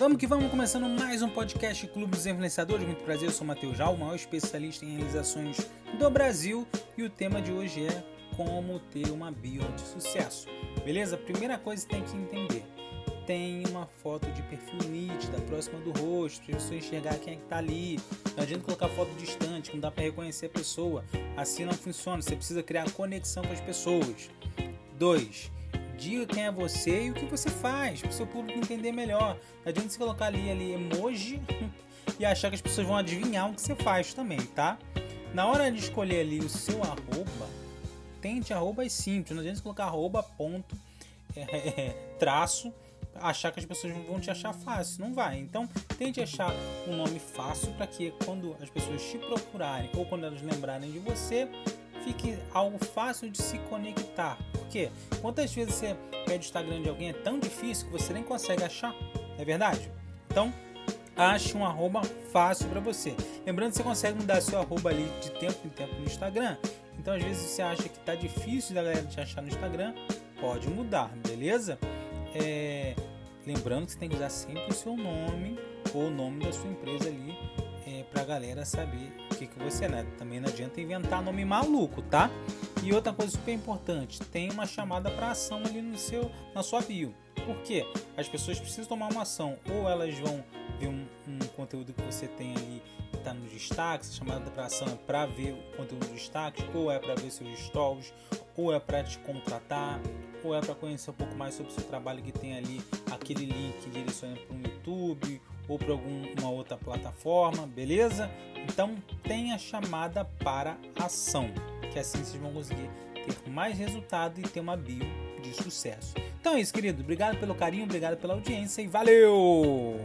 Vamos que vamos, começando mais um podcast Clube dos Influenciadores. Muito prazer, eu sou o Matheus Jal, o maior especialista em realizações do Brasil. E o tema de hoje é como ter uma bio de sucesso. Beleza? Primeira coisa que tem que entender. Tem uma foto de perfil nítida, próxima do rosto, para você enxergar quem é que tá ali. Não adianta colocar foto distante, não dá para reconhecer a pessoa. Assim não funciona, você precisa criar conexão com as pessoas. 2 diga quem é você e o que você faz, para o seu público entender melhor. Não adianta você colocar ali, ali emoji e achar que as pessoas vão adivinhar o que você faz também, tá? Na hora de escolher ali o seu arroba, tente arrobas simples, não adianta você colocar arroba ponto, é, é, traço, achar que as pessoas vão te achar fácil, não vai. Então, tente achar um nome fácil para que quando as pessoas te procurarem ou quando elas lembrarem de você, fique algo fácil de se conectar. Por quê? Quantas vezes você pede o Instagram de alguém é tão difícil que você nem consegue achar? É verdade? Então, ache um arroba fácil para você. Lembrando que você consegue mudar seu arroba ali de tempo em tempo no Instagram. Então, às vezes você acha que tá difícil da galera te achar no Instagram, pode mudar, beleza? É... Lembrando que você tem que usar sempre o seu nome ou o nome da sua empresa ali é, para a galera saber o que, que você é. Né? Também não adianta inventar nome maluco, tá? E outra coisa super importante, tem uma chamada para ação ali no seu, na sua bio. Por quê? As pessoas precisam tomar uma ação. Ou elas vão ver um, um conteúdo que você tem ali que está nos destaques, chamada para ação é para ver o conteúdo dos destaques, ou é para ver seus stories, ou é para te contratar, ou é para conhecer um pouco mais sobre o seu trabalho que tem ali aquele link que direciona para o YouTube ou para alguma outra plataforma, beleza? Então tenha chamada para ação, que assim vocês vão conseguir ter mais resultado e ter uma bio de sucesso. Então é isso, querido. Obrigado pelo carinho, obrigado pela audiência e valeu!